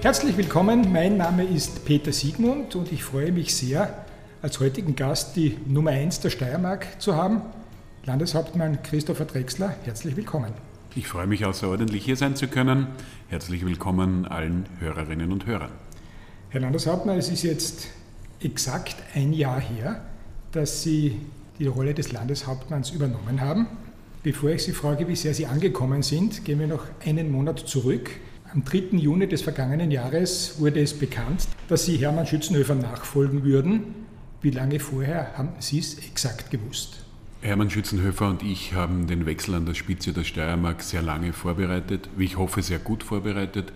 Herzlich willkommen, mein Name ist Peter Siegmund und ich freue mich sehr, als heutigen Gast die Nummer 1 der Steiermark zu haben, Landeshauptmann Christopher Drexler. Herzlich willkommen. Ich freue mich außerordentlich hier sein zu können. Herzlich willkommen allen Hörerinnen und Hörern. Herr Landeshauptmann, es ist jetzt exakt ein Jahr her, dass Sie die Rolle des Landeshauptmanns übernommen haben. Bevor ich Sie frage, wie sehr Sie angekommen sind, gehen wir noch einen Monat zurück. Am 3. Juni des vergangenen Jahres wurde es bekannt, dass Sie Hermann Schützenhöfer nachfolgen würden. Wie lange vorher haben Sie es exakt gewusst? Hermann Schützenhöfer und ich haben den Wechsel an der Spitze der Steiermark sehr lange vorbereitet, wie ich hoffe, sehr gut vorbereitet.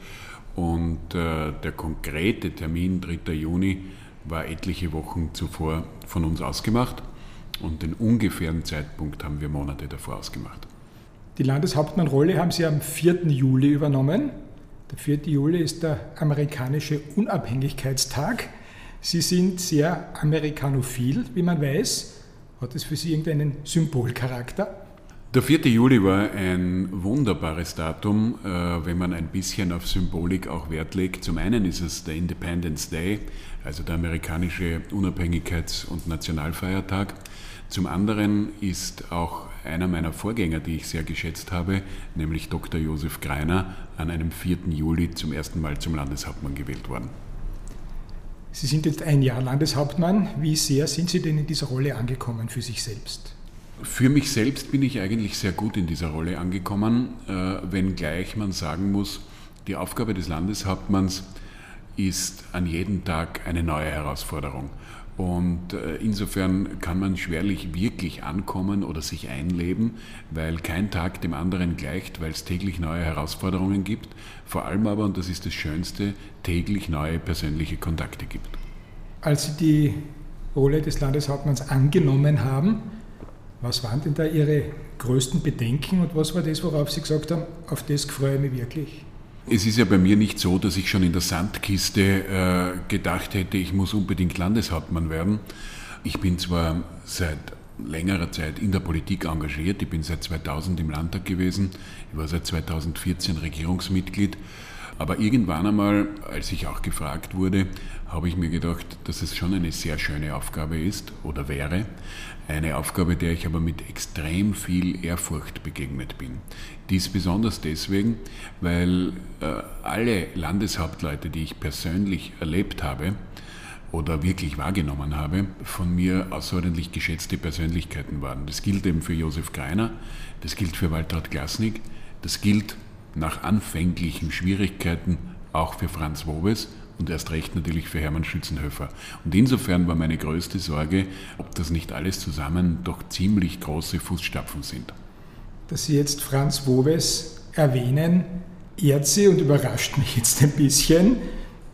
Und äh, der konkrete Termin, 3. Juni, war etliche Wochen zuvor von uns ausgemacht. Und den ungefähren Zeitpunkt haben wir Monate davor ausgemacht. Die Landeshauptmannrolle haben Sie am 4. Juli übernommen. Der 4. Juli ist der amerikanische Unabhängigkeitstag. Sie sind sehr amerikanophil, wie man weiß. Hat es für Sie irgendeinen Symbolcharakter? Der 4. Juli war ein wunderbares Datum, äh, wenn man ein bisschen auf Symbolik auch Wert legt. Zum einen ist es der Independence Day, also der amerikanische Unabhängigkeits- und Nationalfeiertag. Zum anderen ist auch einer meiner Vorgänger, die ich sehr geschätzt habe, nämlich Dr. Josef Greiner, an einem 4. Juli zum ersten Mal zum Landeshauptmann gewählt worden. Sie sind jetzt ein Jahr Landeshauptmann. Wie sehr sind Sie denn in dieser Rolle angekommen für sich selbst? Für mich selbst bin ich eigentlich sehr gut in dieser Rolle angekommen, äh, wenngleich man sagen muss, die Aufgabe des Landeshauptmanns ist an jedem Tag eine neue Herausforderung. Und äh, insofern kann man schwerlich wirklich ankommen oder sich einleben, weil kein Tag dem anderen gleicht, weil es täglich neue Herausforderungen gibt. Vor allem aber, und das ist das Schönste, täglich neue persönliche Kontakte gibt. Als Sie die Rolle des Landeshauptmanns angenommen haben, was waren denn da Ihre größten Bedenken und was war das, worauf Sie gesagt haben, auf das freue ich mich wirklich? Es ist ja bei mir nicht so, dass ich schon in der Sandkiste äh, gedacht hätte, ich muss unbedingt Landeshauptmann werden. Ich bin zwar seit längerer Zeit in der Politik engagiert. Ich bin seit 2000 im Landtag gewesen. Ich war seit 2014 Regierungsmitglied. Aber irgendwann einmal, als ich auch gefragt wurde, habe ich mir gedacht, dass es schon eine sehr schöne Aufgabe ist oder wäre. Eine Aufgabe, der ich aber mit extrem viel Ehrfurcht begegnet bin. Dies besonders deswegen, weil äh, alle Landeshauptleute, die ich persönlich erlebt habe, oder wirklich wahrgenommen habe, von mir außerordentlich geschätzte Persönlichkeiten waren. Das gilt eben für Josef Greiner, das gilt für Waltraud Glasnick, das gilt nach anfänglichen Schwierigkeiten auch für Franz Wobes und erst recht natürlich für Hermann Schützenhöfer. Und insofern war meine größte Sorge, ob das nicht alles zusammen doch ziemlich große Fußstapfen sind. Dass Sie jetzt Franz Wobes erwähnen, ehrt Sie und überrascht mich jetzt ein bisschen,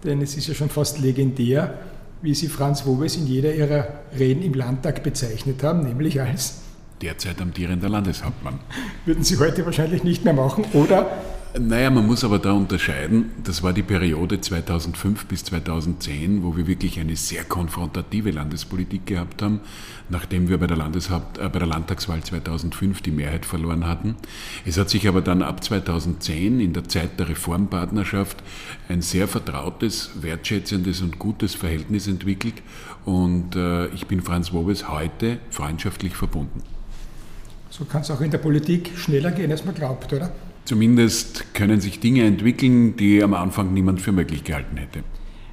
denn es ist ja schon fast legendär, wie Sie Franz Wobes in jeder Ihrer Reden im Landtag bezeichnet haben, nämlich als derzeit amtierender Landeshauptmann. Würden Sie heute wahrscheinlich nicht mehr machen, oder? Naja, man muss aber da unterscheiden. Das war die Periode 2005 bis 2010, wo wir wirklich eine sehr konfrontative Landespolitik gehabt haben, nachdem wir bei der, Landeshaupt, äh, bei der Landtagswahl 2005 die Mehrheit verloren hatten. Es hat sich aber dann ab 2010 in der Zeit der Reformpartnerschaft ein sehr vertrautes, wertschätzendes und gutes Verhältnis entwickelt. Und äh, ich bin Franz Wobes heute freundschaftlich verbunden. So kann es auch in der Politik schneller gehen, als man glaubt, oder? Zumindest können sich Dinge entwickeln, die am Anfang niemand für möglich gehalten hätte.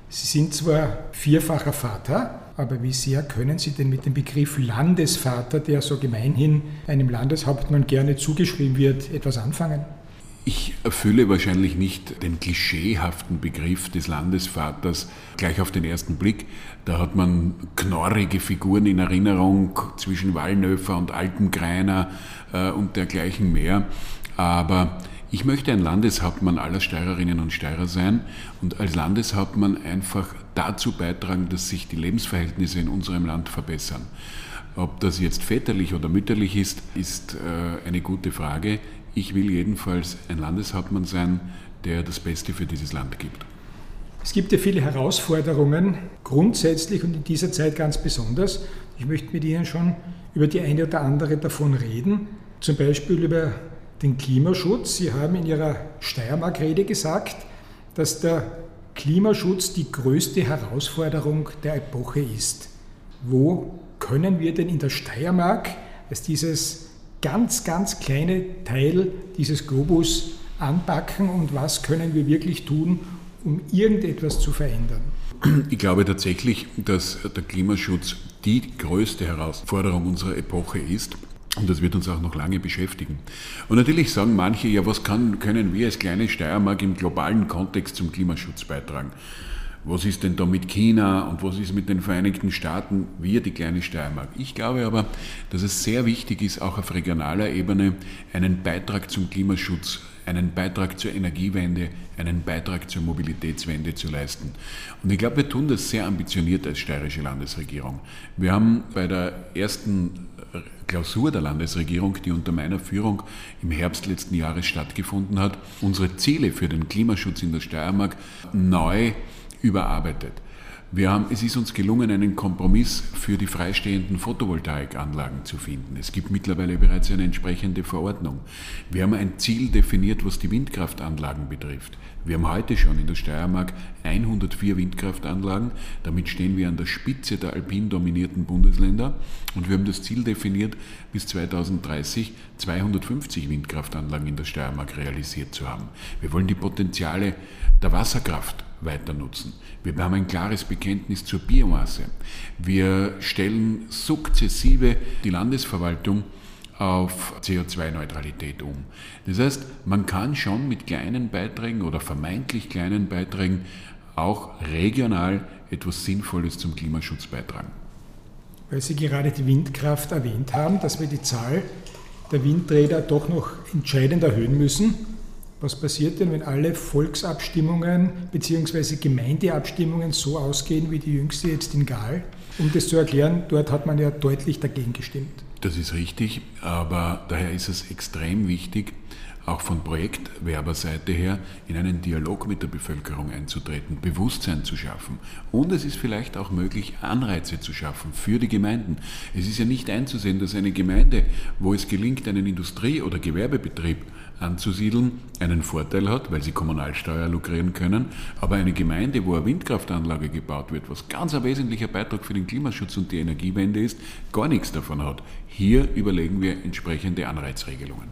Sie sind zwar vierfacher Vater, aber wie sehr können Sie denn mit dem Begriff Landesvater, der so gemeinhin einem Landeshauptmann gerne zugeschrieben wird, etwas anfangen? Ich erfülle wahrscheinlich nicht den klischeehaften Begriff des Landesvaters gleich auf den ersten Blick. Da hat man knorrige Figuren in Erinnerung zwischen Wallnöfer und Alpengreiner äh, und dergleichen mehr. Aber Ich möchte ein Landeshauptmann aller Steirerinnen und Steirer sein und als Landeshauptmann einfach dazu beitragen, dass sich die Lebensverhältnisse in unserem Land verbessern. Ob das jetzt väterlich oder mütterlich ist, ist äh, eine gute Frage. Ich will jedenfalls ein Landeshauptmann sein, der das Beste für dieses Land gibt. Es gibt ja viele Herausforderungen, grundsätzlich und in dieser Zeit ganz besonders. Ich möchte mit Ihnen schon über die eine oder andere davon reden, zum Beispiel über den Klimaschutz. Sie haben in Ihrer Steiermark-Rede gesagt, dass der Klimaschutz die größte Herausforderung der Epoche ist. Wo können wir denn in der Steiermark als dieses ganz, ganz kleine Teil dieses Globus anpacken und was können wir wirklich tun, um irgendetwas zu verändern? Ich glaube tatsächlich, dass der Klimaschutz die größte Herausforderung unserer Epoche ist. Und das wird uns auch noch lange beschäftigen. Und natürlich sagen manche, ja, was kann, können wir als kleine Steiermark im globalen Kontext zum Klimaschutz beitragen? Was ist denn da mit China und was ist mit den Vereinigten Staaten? Wir, die kleine Steiermark. Ich glaube aber, dass es sehr wichtig ist, auch auf regionaler Ebene einen Beitrag zum Klimaschutz einen Beitrag zur Energiewende, einen Beitrag zur Mobilitätswende zu leisten. Und ich glaube, wir tun das sehr ambitioniert als steirische Landesregierung. Wir haben bei der ersten Klausur der Landesregierung, die unter meiner Führung im Herbst letzten Jahres stattgefunden hat, unsere Ziele für den Klimaschutz in der Steiermark neu überarbeitet. Wir haben, es ist uns gelungen, einen Kompromiss für die freistehenden Photovoltaikanlagen zu finden. Es gibt mittlerweile bereits eine entsprechende Verordnung. Wir haben ein Ziel definiert, was die Windkraftanlagen betrifft. Wir haben heute schon in der Steiermark 104 Windkraftanlagen. Damit stehen wir an der Spitze der alpin dominierten Bundesländer. Und wir haben das Ziel definiert, bis 2030 250 Windkraftanlagen in der Steiermark realisiert zu haben. Wir wollen die Potenziale der Wasserkraft weiter nutzen. Wir haben ein klares Bekenntnis zur Biomasse. Wir stellen sukzessive die Landesverwaltung auf CO2-Neutralität um. Das heißt, man kann schon mit kleinen Beiträgen oder vermeintlich kleinen Beiträgen auch regional etwas Sinnvolles zum Klimaschutz beitragen. Weil Sie gerade die Windkraft erwähnt haben, dass wir die Zahl der Windräder doch noch entscheidend erhöhen müssen. Was passiert denn, wenn alle Volksabstimmungen bzw. Gemeindeabstimmungen so ausgehen wie die jüngste jetzt in Gaal? Um das zu erklären, dort hat man ja deutlich dagegen gestimmt. Das ist richtig, aber daher ist es extrem wichtig, auch von Projektwerberseite her in einen Dialog mit der Bevölkerung einzutreten, Bewusstsein zu schaffen. Und es ist vielleicht auch möglich, Anreize zu schaffen für die Gemeinden. Es ist ja nicht einzusehen, dass eine Gemeinde, wo es gelingt, einen Industrie- oder Gewerbebetrieb anzusiedeln, einen Vorteil hat, weil sie Kommunalsteuer lukrieren können, aber eine Gemeinde, wo eine Windkraftanlage gebaut wird, was ganz ein wesentlicher Beitrag für den Klimaschutz und die Energiewende ist, gar nichts davon hat. Hier überlegen wir entsprechende Anreizregelungen.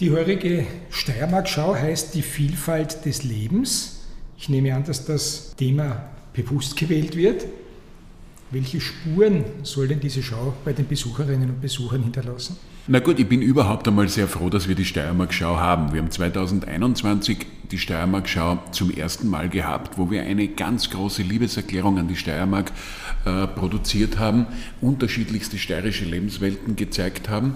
Die heurige Steiermark-Schau heißt die Vielfalt des Lebens. Ich nehme an, dass das Thema bewusst gewählt wird. Welche Spuren soll denn diese Schau bei den Besucherinnen und Besuchern hinterlassen? Na gut, ich bin überhaupt einmal sehr froh, dass wir die Steiermark-Schau haben. Wir haben 2021 die Steiermark-Schau zum ersten Mal gehabt, wo wir eine ganz große Liebeserklärung an die Steiermark äh, produziert haben, unterschiedlichste steirische Lebenswelten gezeigt haben.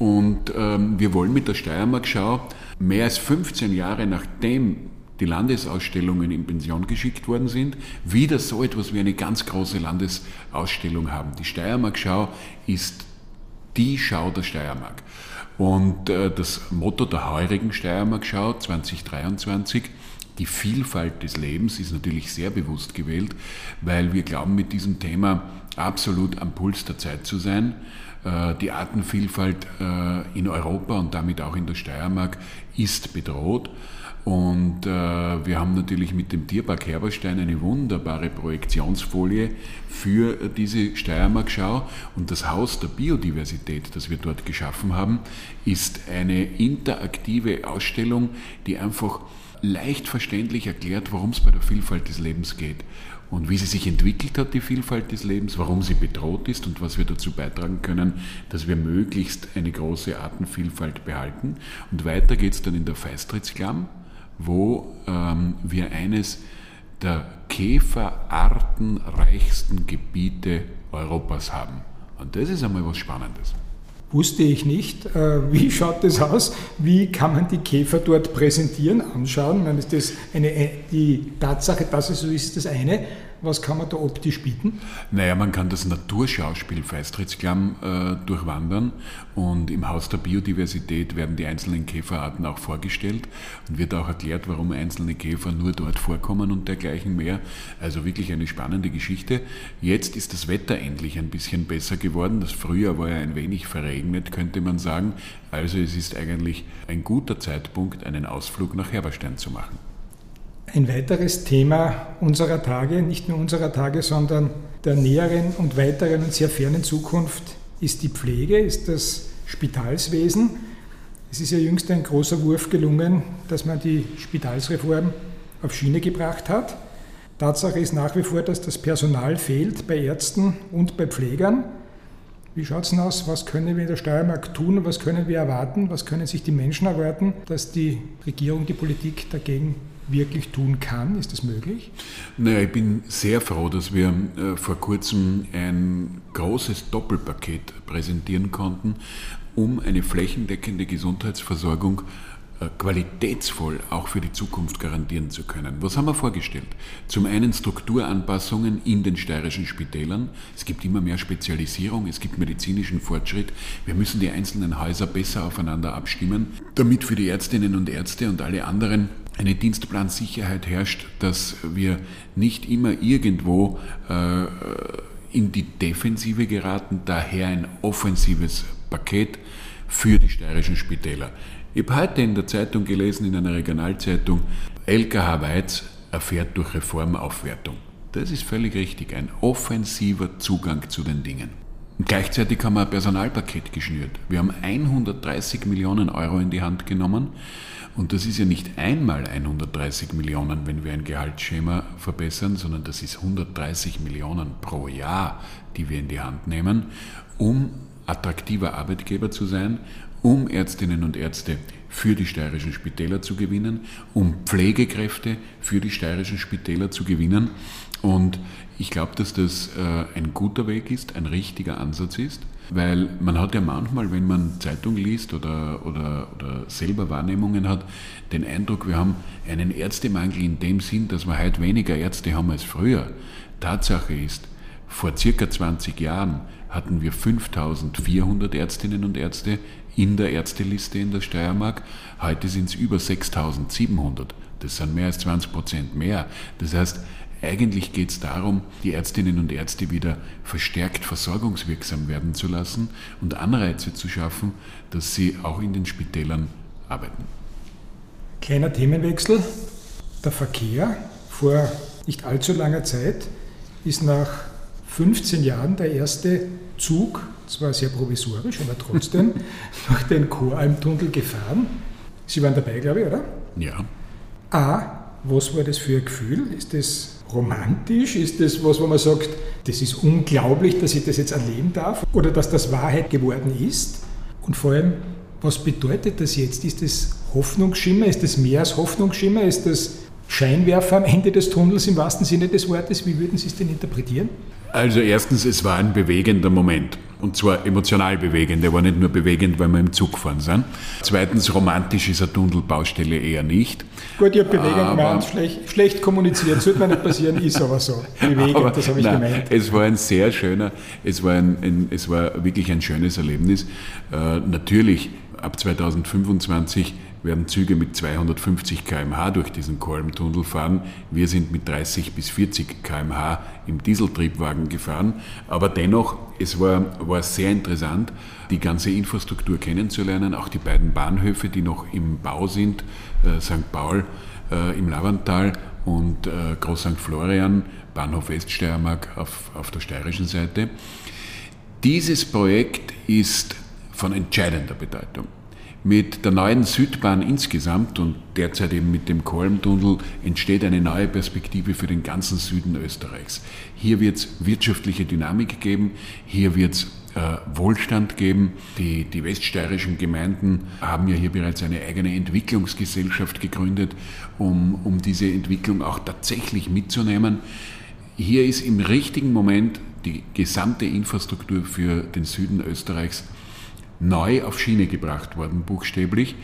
Und ähm, wir wollen mit der Steiermark-Schau mehr als 15 Jahre nachdem die Landesausstellungen in Pension geschickt worden sind, wieder so etwas wie eine ganz große Landesausstellung haben. Die Steiermark-Schau ist die Schau der Steiermark. Und äh, das Motto der heurigen Steiermark-Schau 2023 die Vielfalt des Lebens ist natürlich sehr bewusst gewählt, weil wir glauben, mit diesem Thema absolut am Puls der Zeit zu sein. Äh, die Artenvielfalt äh, in Europa und damit auch in der Steiermark ist bedroht. Und äh, wir haben natürlich mit dem Tierpark Herberstein eine wunderbare Projektionsfolie für diese Steiermark-Schau. Und das Haus der Biodiversität, das wir dort geschaffen haben, ist eine interaktive Ausstellung, die einfach leicht verständlich erklärt, worum es bei der Vielfalt des Lebens geht und wie sie sich entwickelt hat, die Vielfalt des Lebens, warum sie bedroht ist und was wir dazu beitragen können, dass wir möglichst eine große Artenvielfalt behalten. Und weiter geht es dann in der Feistritzklamm, wo ähm, wir eines der käferartenreichsten Gebiete Europas haben. Und das ist einmal was Spannendes. wusste ich nicht. Äh, wie schaut das aus? Wie kann man die Käfer dort präsentieren, anschauen? Meine, ist das eine, die Tatsache, dass es so ist, ist das eine. Was kann man da optisch bieten? Naja, man kann das Naturschauspiel Feistrittsklamm äh, durchwandern und im Haus der Biodiversität werden die einzelnen Käferarten auch vorgestellt und wird auch erklärt, warum einzelne Käfer nur dort vorkommen und dergleichen mehr. Also wirklich eine spannende Geschichte. Jetzt ist das Wetter endlich ein bisschen besser geworden. Das Frühjahr war ja ein wenig verregnet, könnte man sagen. Also es ist eigentlich ein guter Zeitpunkt, einen Ausflug nach Herberstein zu machen. Ein weiteres Thema unserer Tage, nicht nur unserer Tage, sondern der näheren und weiteren und sehr fernen Zukunft ist die Pflege, ist das Spitalswesen. Es ist ja jüngst ein großer Wurf gelungen, dass man die Spitalsreform auf Schiene gebracht hat. Tatsache ist nach wie vor, dass das Personal fehlt bei Ärzten und bei Pflegern. Wie schaut es denn aus? Was können wir in der Steiermark tun? Was können wir erwarten? Was können sich die Menschen erwarten, dass die Regierung, die Politik dagegen wirklich tun kann? Ist das möglich? Naja, ich bin sehr froh, dass wir äh, vor kurzem ein großes Doppelpaket präsentieren konnten, um eine flächendeckende Gesundheitsversorgung äh, qualitätsvoll auch für die Zukunft garantieren zu können. Was haben wir vorgestellt? Zum einen Strukturanpassungen in den steirischen Spitälern. Es gibt immer mehr Spezialisierung, es gibt medizinischen Fortschritt. Wir müssen die einzelnen Häuser besser aufeinander abstimmen, damit für die Ärztinnen und Ärzte und alle anderen eine Dienstplansicherheit herrscht, dass wir nicht immer irgendwo äh, in die Defensive geraten, daher ein offensives Paket für die steirischen Spitäler. Ich habe heute in der Zeitung gelesen, in einer Regionalzeitung, LKH Weiz erfährt durch Reformaufwertung. Das ist völlig richtig, ein offensiver Zugang zu den Dingen. Und gleichzeitig haben wir ein Personalpaket geschnürt. Wir haben 130 Millionen Euro in die Hand genommen und das ist ja nicht einmal 130 Millionen, wenn wir ein Gehaltsschema verbessern, sondern das ist 130 Millionen pro Jahr, die wir in die Hand nehmen, um attraktiver Arbeitgeber zu sein, um Ärztinnen und Ärzte für die steirischen Spitäler zu gewinnen, um Pflegekräfte für die steirischen Spitäler zu gewinnen. Und ich glaube, dass das äh, ein guter Weg ist, ein richtiger Ansatz ist, weil man hat ja manchmal, wenn man Zeitung liest oder, oder, oder selber Wahrnehmungen hat, den Eindruck, wir haben einen Ärztemangel in dem Sinn, dass wir heute weniger Ärzte haben als früher. Tatsache ist, vor circa 20 Jahren hatten wir 5400 Ärztinnen und Ärzte in der Ärzteliste in der Steiermark. Heute sind es über 6700. Das sind mehr als 20 Prozent mehr. Das heißt, eigentlich geht es darum, die Ärztinnen und Ärzte wieder verstärkt versorgungswirksam werden zu lassen und Anreize zu schaffen, dass sie auch in den Spitälern arbeiten. Kleiner Themenwechsel. Der Verkehr vor nicht allzu langer Zeit ist nach 15 Jahren der erste Zug, zwar sehr provisorisch, aber trotzdem, durch den Choralmtunnel gefahren. Sie waren dabei, glaube ich, oder? Ja. A, was war das für ein Gefühl? Ist das romantisch? Ist das was, wo man sagt, das ist unglaublich, dass ich das jetzt erleben darf? Oder dass das Wahrheit geworden ist? Und vor allem, was bedeutet das jetzt? Ist das Hoffnungsschimmer? Ist das mehr als Hoffnungsschimmer? Ist das Scheinwerfer am Ende des Tunnels im wahrsten Sinne des Wortes? Wie würden Sie es denn interpretieren? Also erstens, es war ein bewegender Moment. Und zwar emotional bewegend. Er war nicht nur bewegend, weil wir im Zug gefahren sind. Zweitens, romantisch ist eine Tunnelbaustelle eher nicht. Gut, ich habe bewegend gemeint, schlecht, schlecht kommuniziert. Sollte mir nicht passieren, ist aber so. Bewegend, aber, das habe ich nein, gemeint. Es war ein sehr schöner, es war, ein, ein, es war wirklich ein schönes Erlebnis. Äh, natürlich, ab 2025 werden Züge mit 250 km/h durch diesen Kolmtunnel fahren. Wir sind mit 30 bis 40 km/h im Dieseltriebwagen gefahren. Aber dennoch, es war, war sehr interessant, die ganze Infrastruktur kennenzulernen, auch die beiden Bahnhöfe, die noch im Bau sind, äh, St. Paul äh, im Lavantal und äh, Groß St. Florian, Bahnhof Weststeiermark auf, auf der steirischen Seite. Dieses Projekt ist von entscheidender Bedeutung. Mit der neuen Südbahn insgesamt und derzeit eben mit dem Kolmtunnel entsteht eine neue Perspektive für den ganzen Süden Österreichs. Hier wird es wirtschaftliche Dynamik geben, hier wird es äh, Wohlstand geben. Die, die weststeirischen Gemeinden haben ja hier bereits eine eigene Entwicklungsgesellschaft gegründet, um, um diese Entwicklung auch tatsächlich mitzunehmen. Hier ist im richtigen Moment die gesamte Infrastruktur für den Süden Österreichs neu auf Schiene gebracht worden, buchstäblich.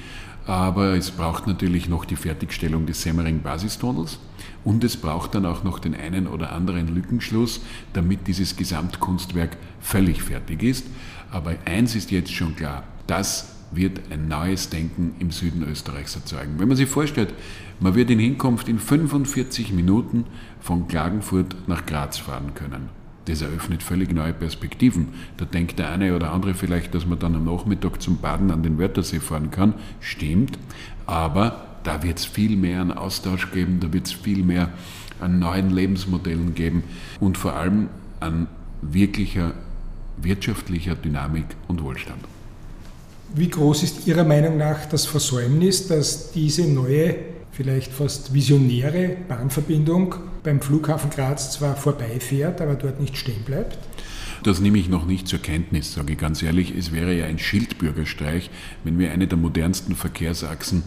Aber es braucht natürlich noch die Fertigstellung des Semmering-Basistunnels und es braucht dann auch noch den einen oder anderen Lückenschluss, damit dieses Gesamtkunstwerk völlig fertig ist. Aber eins ist jetzt schon klar, das wird ein neues Denken im Süden Österreichs erzeugen. Wenn man sich vorstellt, man wird in Hinkunft in 45 Minuten von Klagenfurt nach Graz fahren können. Das eröffnet völlig neue Perspektiven. Da denkt der eine oder andere vielleicht, dass man dann am Nachmittag zum Baden an den Wörthersee fahren kann. Stimmt. Aber da wird es viel mehr an Austausch geben, da wird es viel mehr an neuen Lebensmodellen geben und vor allem an wirklicher wirtschaftlicher Dynamik und Wohlstand. Wie groß ist Ihrer Meinung nach das Versäumnis, dass diese neue, vielleicht fast visionäre Bahnverbindung beim Flughafen Graz zwar vorbeifährt, aber dort nicht stehen bleibt? Das nehme ich noch nicht zur Kenntnis, sage ich ganz ehrlich. Es wäre ja ein Schildbürgerstreich, wenn wir eine der modernsten Verkehrsachsen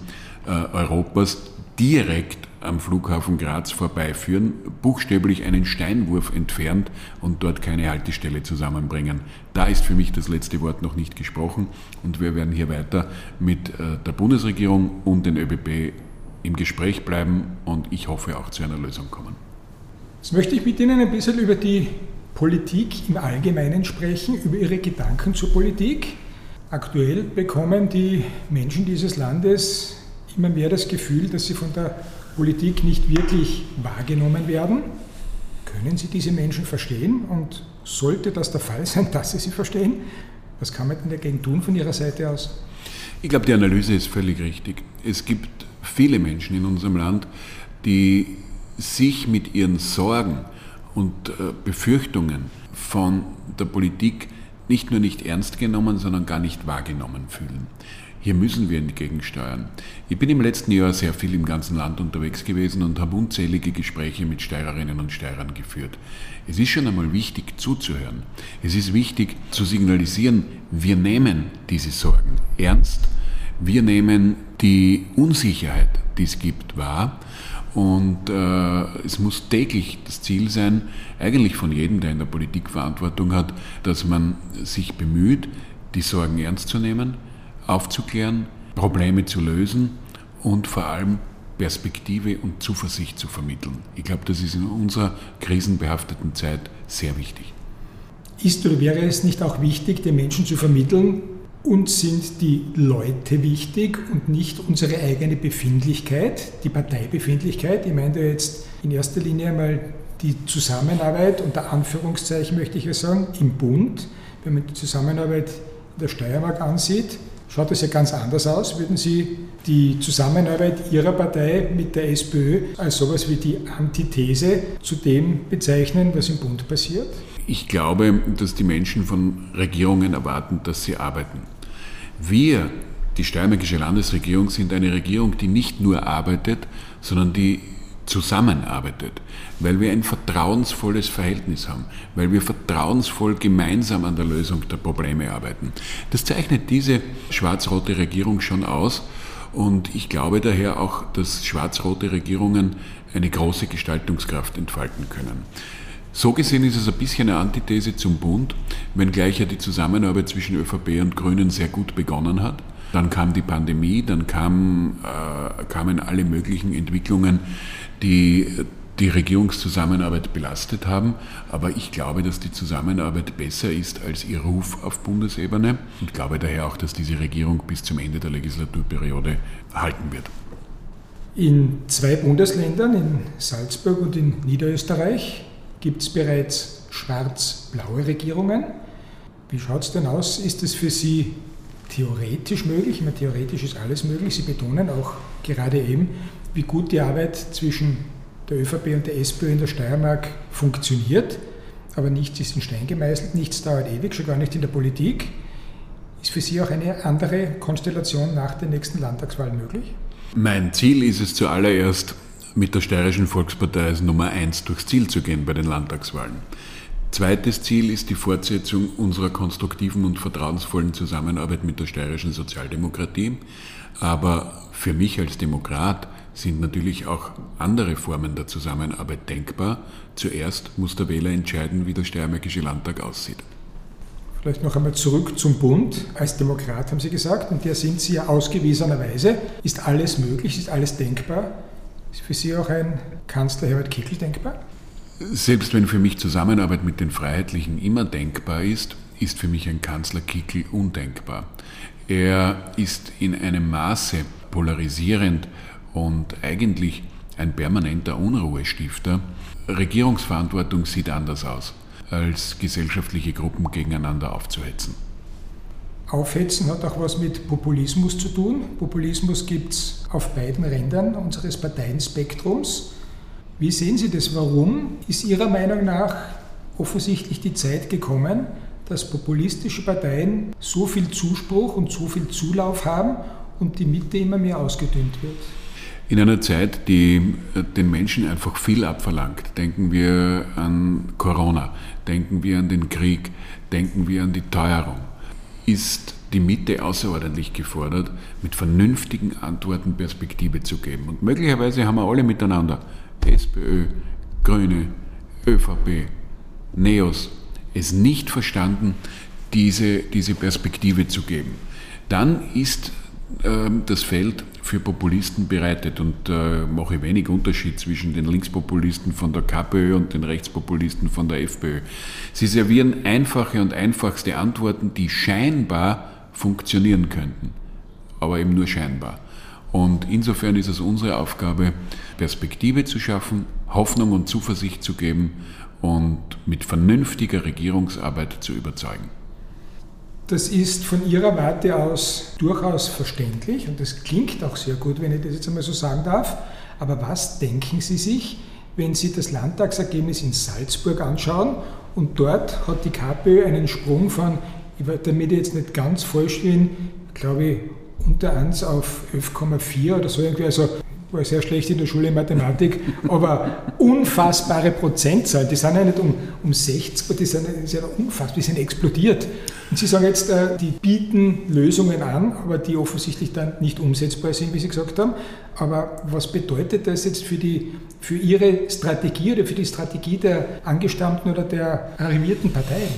äh, Europas direkt am Flughafen Graz vorbeiführen, buchstäblich einen Steinwurf entfernt und dort keine Haltestelle zusammenbringen. Da ist für mich das letzte Wort noch nicht gesprochen und wir werden hier weiter mit äh, der Bundesregierung und den ÖBB im Gespräch bleiben und ich hoffe auch zu einer Lösung kommen. Jetzt möchte ich mit Ihnen ein bisschen über die Politik im Allgemeinen sprechen, über Ihre Gedanken zur Politik. Aktuell bekommen die Menschen dieses Landes immer mehr das Gefühl, dass sie von der Politik nicht wirklich wahrgenommen werden. Können Sie diese Menschen verstehen? Und sollte das der Fall sein, dass Sie sie verstehen, was kann man denn dagegen tun von Ihrer Seite aus? Ich glaube, die Analyse ist völlig richtig. Es gibt viele Menschen in unserem Land, die sich mit ihren Sorgen und äh, Befürchtungen von der Politik nicht nur nicht ernst genommen, sondern gar nicht wahrgenommen fühlen. Hier müssen wir entgegensteuern. Ich bin im letzten Jahr sehr viel im ganzen Land unterwegs gewesen und habe unzählige Gespräche mit Steirerinnen und Steirern geführt. Es ist schon einmal wichtig zuzuhören. Es ist wichtig zu signalisieren, wir nehmen diese Sorgen ernst. Wir nehmen die Unsicherheit, die es gibt, wahr und äh, es muss täglich das Ziel sein, eigentlich von jedem, der in der Politik Verantwortung hat, dass man sich bemüht, die Sorgen ernst zu nehmen, aufzuklären, Probleme zu lösen und vor allem Perspektive und Zuversicht zu vermitteln. Ich glaube, das ist in unserer krisenbehafteten Zeit sehr wichtig. Ist oder wäre es nicht auch wichtig, den Menschen zu vermitteln, uns sind die Leute wichtig und nicht unsere eigene Befindlichkeit, die Parteibefindlichkeit. Ich meine jetzt in erster Linie einmal die Zusammenarbeit, unter Anführungszeichen möchte ich ja sagen, im Bund. Wenn man die Zusammenarbeit in der Steiermark ansieht, schaut es ja ganz anders aus. Würden Sie die Zusammenarbeit Ihrer Partei mit der SPÖ als sowas wie die Antithese zu dem bezeichnen, was im Bund passiert? Ich glaube, dass die Menschen von Regierungen erwarten, dass sie arbeiten. Wir, die Steiermärkische Landesregierung, sind eine Regierung, die nicht nur arbeitet, sondern die zusammenarbeitet, weil wir ein vertrauensvolles Verhältnis haben, weil wir vertrauensvoll gemeinsam an der Lösung der Probleme arbeiten. Das zeichnet diese schwarz-rote Regierung schon aus und ich glaube daher auch, dass schwarz-rote Regierungen eine große Gestaltungskraft entfalten können. So gesehen ist es ein bisschen eine Antithese zum Bund, wenngleich ja die Zusammenarbeit zwischen ÖVP und Grünen sehr gut begonnen hat. Dann kam die Pandemie, dann kam, äh, kamen alle möglichen Entwicklungen, die die Regierungszusammenarbeit belastet haben. Aber ich glaube, dass die Zusammenarbeit besser ist als ihr Ruf auf Bundesebene und glaube daher auch, dass diese Regierung bis zum Ende der Legislaturperiode halten wird. In zwei Bundesländern, in Salzburg und in Niederösterreich, gibt es bereits schwarz-blaue Regierungen. Wie schaut es denn aus? Ist es für Sie theoretisch möglich? Ich meine, theoretisch ist alles möglich. Sie betonen auch gerade eben, wie gut die Arbeit zwischen der ÖVP und der SPÖ in der Steiermark funktioniert. Aber nichts ist in Stein gemeißelt, nichts dauert ewig, schon gar nicht in der Politik. Ist für Sie auch eine andere Konstellation nach den nächsten Landtagswahlen möglich? Mein Ziel ist es zuallererst, mit der Steirischen Volkspartei als Nummer eins durchs Ziel zu gehen bei den Landtagswahlen. Zweites Ziel ist die Fortsetzung unserer konstruktiven und vertrauensvollen Zusammenarbeit mit der steirischen Sozialdemokratie. Aber für mich als Demokrat sind natürlich auch andere Formen der Zusammenarbeit denkbar. Zuerst muss der Wähler entscheiden, wie der Steiermärkische Landtag aussieht. Vielleicht noch einmal zurück zum Bund. Als Demokrat haben Sie gesagt, und der sind Sie ja ausgewiesenerweise. Ist alles möglich, ist alles denkbar? Ist für Sie auch ein Kanzler Herbert Kickl denkbar? Selbst wenn für mich Zusammenarbeit mit den Freiheitlichen immer denkbar ist, ist für mich ein Kanzler Kickl undenkbar. Er ist in einem Maße polarisierend und eigentlich ein permanenter Unruhestifter. Regierungsverantwortung sieht anders aus als gesellschaftliche Gruppen gegeneinander aufzuhetzen. Aufhetzen hat auch was mit Populismus zu tun. Populismus gibt es auf beiden Rändern unseres Parteienspektrums. Wie sehen Sie das? Warum ist Ihrer Meinung nach offensichtlich die Zeit gekommen, dass populistische Parteien so viel Zuspruch und so viel Zulauf haben und die Mitte immer mehr ausgedünnt wird? In einer Zeit, die äh, den Menschen einfach viel abverlangt, denken wir an Corona, denken wir an den Krieg, denken wir an die Teuerung, ist die Mitte außerordentlich gefordert, mit vernünftigen Antworten Perspektive zu geben. Und möglicherweise haben wir alle miteinander, SPÖ, Grüne, ÖVP, NEOS, es nicht verstanden, diese, diese Perspektive zu geben. Dann ist äh, das Feld für Populisten bereitet und äh, mache wenig Unterschied zwischen den Linkspopulisten von der KPÖ und den Rechtspopulisten von der FPÖ. Sie servieren einfache und einfachste Antworten, die scheinbar funktionieren könnten, aber eben nur scheinbar. Und insofern ist es unsere Aufgabe, Perspektive zu schaffen, Hoffnung und Zuversicht zu geben und mit vernünftiger Regierungsarbeit zu überzeugen. Das ist von Ihrer Warte aus durchaus verständlich und das klingt auch sehr gut, wenn ich das jetzt einmal so sagen darf. Aber was denken Sie sich, wenn Sie das Landtagsergebnis in Salzburg anschauen und dort hat die KPÖ einen Sprung von, damit ich jetzt nicht ganz falsch bin, glaube ich, unter 1 auf 11,4 oder so irgendwie. Also war sehr schlecht in der Schule in Mathematik, aber unfassbare Prozentzahl, die sind ja nicht um, um 60, die sind, die sind ja unfassbar, die sind explodiert. Und Sie sagen jetzt, äh, die bieten Lösungen an, aber die offensichtlich dann nicht umsetzbar sind, wie Sie gesagt haben. Aber was bedeutet das jetzt für, die, für Ihre Strategie oder für die Strategie der angestammten oder der arrivierten Parteien?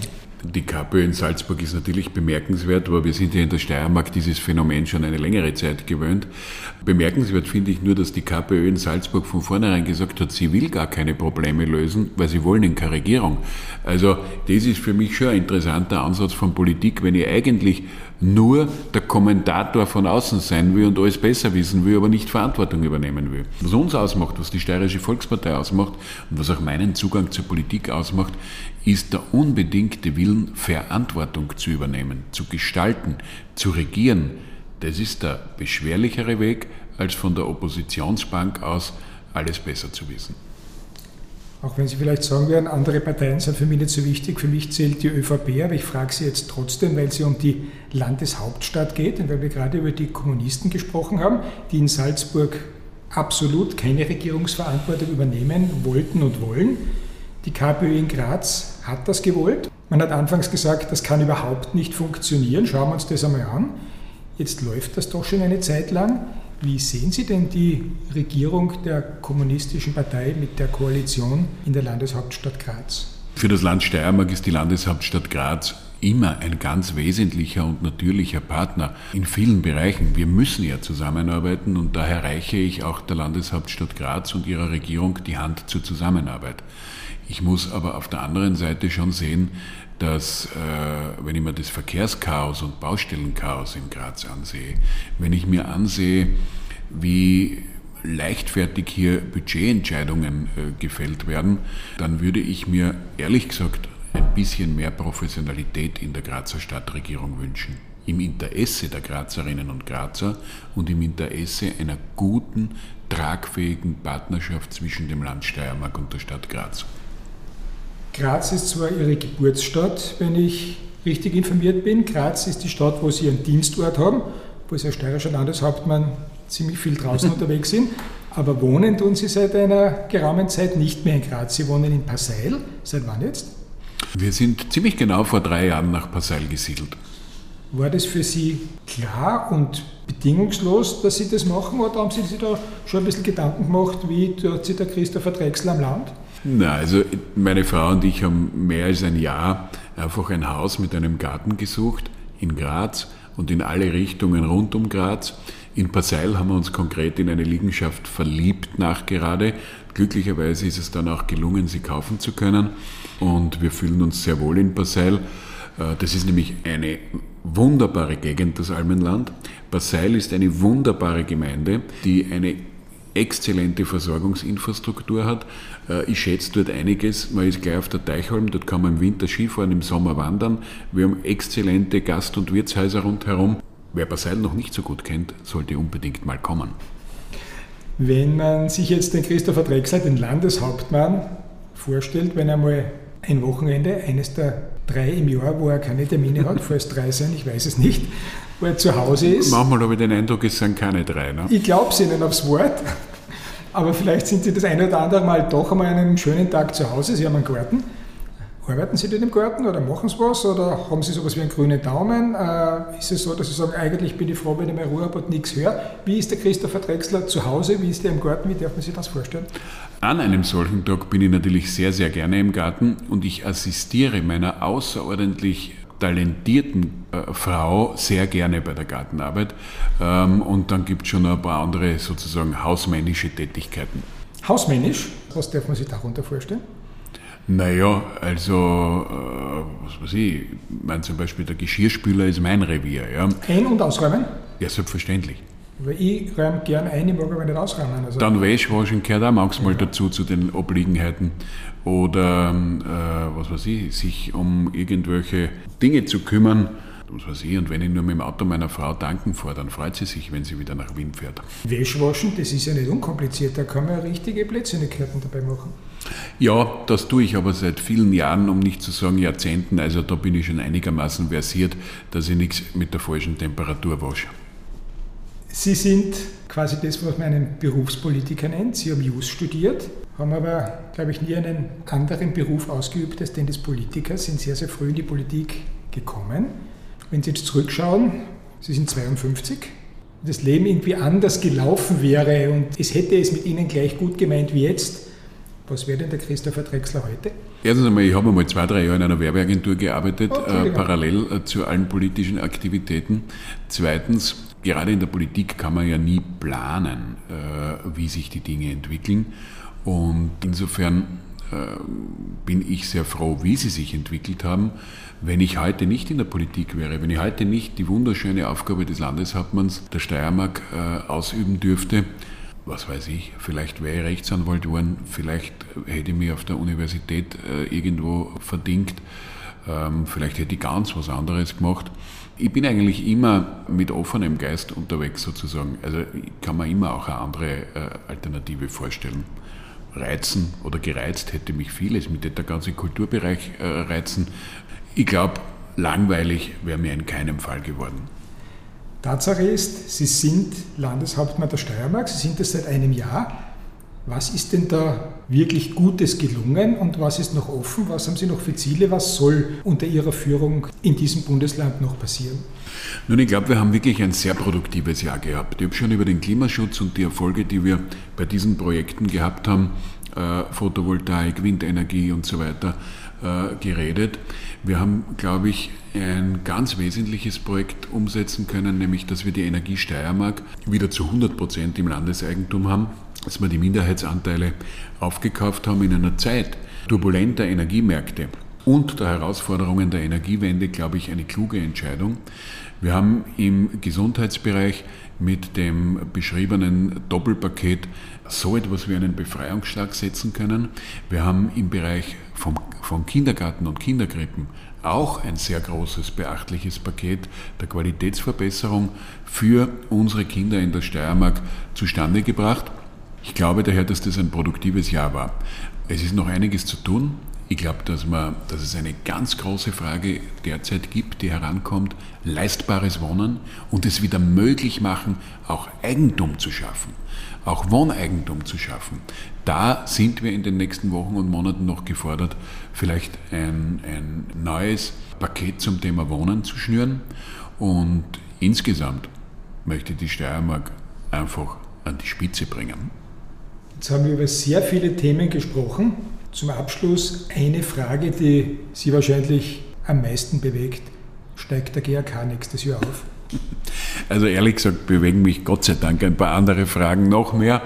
Die KPÖ in Salzburg ist natürlich bemerkenswert, aber wir sind ja in der Steiermark dieses Phänomen schon eine längere Zeit gewöhnt. Bemerkenswert finde ich nur, dass die KPÖ in Salzburg von vornherein gesagt hat, sie will gar keine Probleme lösen, weil sie wollen in keine Regierung. Also das ist für mich schon ein interessanter Ansatz von Politik, wenn ich eigentlich nur der Kommentator von außen sein will und alles besser wissen will, aber nicht Verantwortung übernehmen will. Was uns ausmacht, was die Steirische Volkspartei ausmacht und was auch meinen Zugang zur Politik ausmacht, ist der unbedingte Willen, Verantwortung zu übernehmen, zu gestalten, zu regieren. Das ist der beschwerlichere Weg, als von der Oppositionsbank aus alles besser zu wissen. Auch wenn Sie vielleicht sagen werden, andere Parteien sind für mich nicht so wichtig. Für mich zählt die ÖVP, aber ich frage Sie jetzt trotzdem, weil ja um die Landeshauptstadt geht und weil wir gerade über die Kommunisten gesprochen haben, die in Salzburg absolut keine Regierungsverantwortung übernehmen wollten und wollen. Die KPÖ in Graz hat das gewollt. Man hat anfangs gesagt, das kann überhaupt nicht funktionieren. Schauen wir uns das einmal an. Jetzt läuft das doch schon eine Zeit lang. Wie sehen Sie denn die Regierung der Kommunistischen Partei mit der Koalition in der Landeshauptstadt Graz? Für das Land Steiermark ist die Landeshauptstadt Graz immer ein ganz wesentlicher und natürlicher Partner in vielen Bereichen. Wir müssen ja zusammenarbeiten und daher reiche ich auch der Landeshauptstadt Graz und ihrer Regierung die Hand zur Zusammenarbeit. Ich muss aber auf der anderen Seite schon sehen, dass, äh, wenn ich mir das Verkehrschaos und Baustellenchaos in Graz ansehe, wenn ich mir ansehe, wie leichtfertig hier Budgetentscheidungen äh, gefällt werden, dann würde ich mir ehrlich gesagt ein bisschen mehr Professionalität in der Grazer Stadtregierung wünschen. Im Interesse der Grazerinnen und Grazer und im Interesse einer guten, tragfähigen Partnerschaft zwischen dem Land Steiermark und der Stadt Graz. Graz ist zwar Ihre Geburtsstadt, wenn ich richtig informiert bin. Graz ist die Stadt, wo Sie Ihren Dienstort haben, wo Sie als steirischer Landeshauptmann ziemlich viel draußen unterwegs sind. Aber wohnen tun Sie seit einer geraumen Zeit nicht mehr in Graz. Sie wohnen in Passeil. Seit wann jetzt? Wir sind ziemlich genau vor drei Jahren nach Passeil gesiedelt. War das für Sie klar und bedingungslos, dass Sie das machen, oder haben Sie sich da schon ein bisschen Gedanken gemacht, wie tut sich der Christopher Drechsel am Land? Na, also meine Frau und ich haben mehr als ein Jahr einfach ein Haus mit einem Garten gesucht in Graz und in alle Richtungen rund um Graz. In Passeil haben wir uns konkret in eine Liegenschaft verliebt nachgerade. Glücklicherweise ist es dann auch gelungen, sie kaufen zu können und wir fühlen uns sehr wohl in Passeil. Äh, das ist nämlich eine wunderbare Gegend, das Almenland. Passeil ist eine wunderbare Gemeinde, die eine exzellente Versorgungsinfrastruktur hat. Äh, ich schätze dort einiges. Man ist gleich auf der Teichholm, dort kann man im Winter Skifahren, im Sommer wandern. Wir haben exzellente Gast- und Wirtshäuser rundherum. Wer Basel noch nicht so gut kennt, sollte unbedingt mal kommen. Wenn man sich jetzt den Christopher Drexler, den Landeshauptmann, vorstellt, wenn er mal ein Wochenende, eines der drei im Jahr, wo er keine Termine hat, falls drei sein, ich weiß es nicht, wo er zu Hause ist. Manchmal habe ich den Eindruck, es sind keine drei. Ne? Ich glaube es Ihnen aufs Wort, aber vielleicht sind Sie das eine oder andere Mal doch einmal einen schönen Tag zu Hause. Sie haben einen Garten. Arbeiten Sie dort im Garten oder machen Sie was oder haben Sie sowas wie einen grünen Daumen? Äh, ist es so, dass Sie sagen, eigentlich bin ich froh, wenn ich meine Ruhe habe und nichts höre? Wie ist der Christopher Drexler zu Hause? Wie ist der im Garten? Wie darf man sich das vorstellen? An einem solchen Tag bin ich natürlich sehr, sehr gerne im Garten und ich assistiere meiner außerordentlich talentierten äh, Frau sehr gerne bei der Gartenarbeit. Ähm, und dann gibt es schon ein paar andere sozusagen hausmännische Tätigkeiten. Hausmännisch? Was darf man sich darunter vorstellen? Naja, also, äh, was weiß ich, ich meine zum Beispiel der Geschirrspüler ist mein Revier. Ja. Ein- und ausräumen? Ja, selbstverständlich. Weil ich räume gern ein, ich mag aber nicht ausräumen. Also Dann Wäschwaschen gehört auch manchmal ja. dazu, zu den Obliegenheiten. Oder, äh, was weiß ich, sich um irgendwelche Dinge zu kümmern, was weiß ich, und wenn ich nur mit dem Auto meiner Frau tanken fahre, dann freut sie sich, wenn sie wieder nach Wien fährt. Wäschwaschen, das ist ja nicht unkompliziert, da kann man ja richtige Blödsinnigkeiten dabei machen. Ja, das tue ich aber seit vielen Jahren, um nicht zu sagen Jahrzehnten. Also da bin ich schon einigermaßen versiert, dass ich nichts mit der falschen Temperatur wasche. Sie sind quasi das, was man einen Berufspolitiker nennt. Sie haben Jus studiert, haben aber, glaube ich, nie einen anderen Beruf ausgeübt als den des Politikers, sind sehr, sehr früh in die Politik gekommen. Wenn Sie jetzt zurückschauen, Sie sind 52, das Leben irgendwie anders gelaufen wäre und es hätte es mit Ihnen gleich gut gemeint wie jetzt, was wäre denn der Christopher Drexler heute? Erstens einmal, ich habe einmal zwei, drei Jahre in einer Werbeagentur gearbeitet, oh, äh, parallel äh, zu allen politischen Aktivitäten. Zweitens, gerade in der Politik kann man ja nie planen, äh, wie sich die Dinge entwickeln. Und insofern äh, bin ich sehr froh, wie sie sich entwickelt haben. Wenn ich heute nicht in der Politik wäre, wenn ich heute nicht die wunderschöne Aufgabe des Landeshauptmanns der Steiermark äh, ausüben dürfte, was weiß ich, vielleicht wäre ich Rechtsanwalt geworden, vielleicht hätte ich mich auf der Universität äh, irgendwo verdingt, ähm, vielleicht hätte ich ganz was anderes gemacht. Ich bin eigentlich immer mit offenem Geist unterwegs sozusagen. Also kann mir immer auch eine andere äh, Alternative vorstellen. Reizen oder gereizt hätte mich vieles, mit der ganze Kulturbereich äh, reizen. Ich glaube, langweilig wäre mir in keinem Fall geworden. Tatsache ist, Sie sind Landeshauptmann der Steiermark, Sie sind das seit einem Jahr. Was ist denn da wirklich Gutes gelungen und was ist noch offen? Was haben Sie noch für Ziele? Was soll unter Ihrer Führung in diesem Bundesland noch passieren? Nun, ich glaube, wir haben wirklich ein sehr produktives Jahr gehabt. Ich habe schon über den Klimaschutz und die Erfolge, die wir bei diesen Projekten gehabt haben, Photovoltaik, Windenergie und so weiter, äh, geredet. Wir haben, glaube ich, ein ganz wesentliches Projekt umsetzen können, nämlich dass wir die Energie Steiermark wieder zu 100 Prozent im Landeseigentum haben, dass wir die Minderheitsanteile aufgekauft haben in einer Zeit turbulenter Energiemärkte und der Herausforderungen der Energiewende, glaube ich, eine kluge Entscheidung. Wir haben im Gesundheitsbereich mit dem beschriebenen Doppelpaket so etwas wie einen Befreiungsschlag setzen können. Wir haben im Bereich vom, von Kindergarten und Kinderkrippen auch ein sehr großes, beachtliches Paket der Qualitätsverbesserung für unsere Kinder in der Steiermark zustande gebracht. Ich glaube daher, dass das ein produktives Jahr war. Es ist noch einiges zu tun. Ich glaube, dass, dass es eine ganz große Frage derzeit gibt, die herankommt, leistbares Wohnen und es wieder möglich machen, auch Eigentum zu schaffen, auch Wohneigentum zu schaffen. Da sind wir in den nächsten Wochen und Monaten noch gefordert, vielleicht ein, ein neues Paket zum Thema Wohnen zu schnüren. Und insgesamt möchte die Steiermark einfach an die Spitze bringen. Jetzt haben wir über sehr viele Themen gesprochen. Zum Abschluss eine Frage, die Sie wahrscheinlich am meisten bewegt. Steigt der GRK nächstes Jahr auf? Also ehrlich gesagt bewegen mich Gott sei Dank ein paar andere Fragen noch mehr.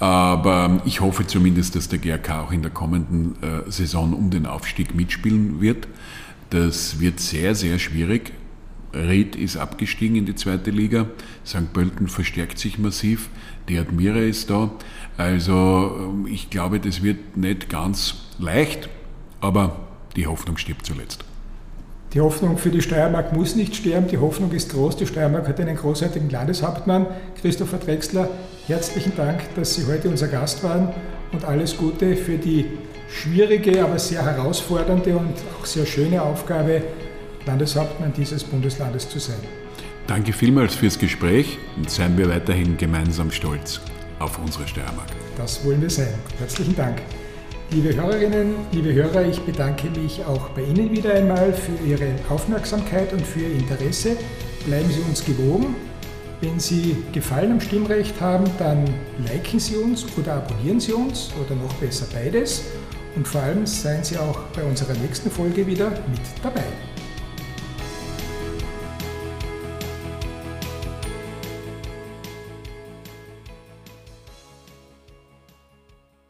Aber ich hoffe zumindest, dass der GRK auch in der kommenden äh, Saison um den Aufstieg mitspielen wird. Das wird sehr, sehr schwierig. Ried ist abgestiegen in die zweite Liga. St. Pölten verstärkt sich massiv. Die Admira ist da. Also ähm, ich glaube, das wird nicht ganz leicht, aber die Hoffnung stirbt zuletzt. Die Hoffnung für die Steiermark muss nicht sterben. Die Hoffnung ist groß. Die Steiermark hat einen großartigen Landeshauptmann, Christopher Drexler. Herzlichen Dank, dass Sie heute unser Gast waren und alles Gute für die schwierige, aber sehr herausfordernde und auch sehr schöne Aufgabe, Landeshauptmann dieses Bundeslandes zu sein. Danke vielmals fürs Gespräch und seien wir weiterhin gemeinsam stolz auf unsere Steiermark. Das wollen wir sein. Herzlichen Dank. Liebe Hörerinnen, liebe Hörer, ich bedanke mich auch bei Ihnen wieder einmal für Ihre Aufmerksamkeit und für Ihr Interesse. Bleiben Sie uns gewogen. Wenn Sie Gefallen am Stimmrecht haben, dann liken Sie uns oder abonnieren Sie uns oder noch besser beides. Und vor allem seien Sie auch bei unserer nächsten Folge wieder mit dabei.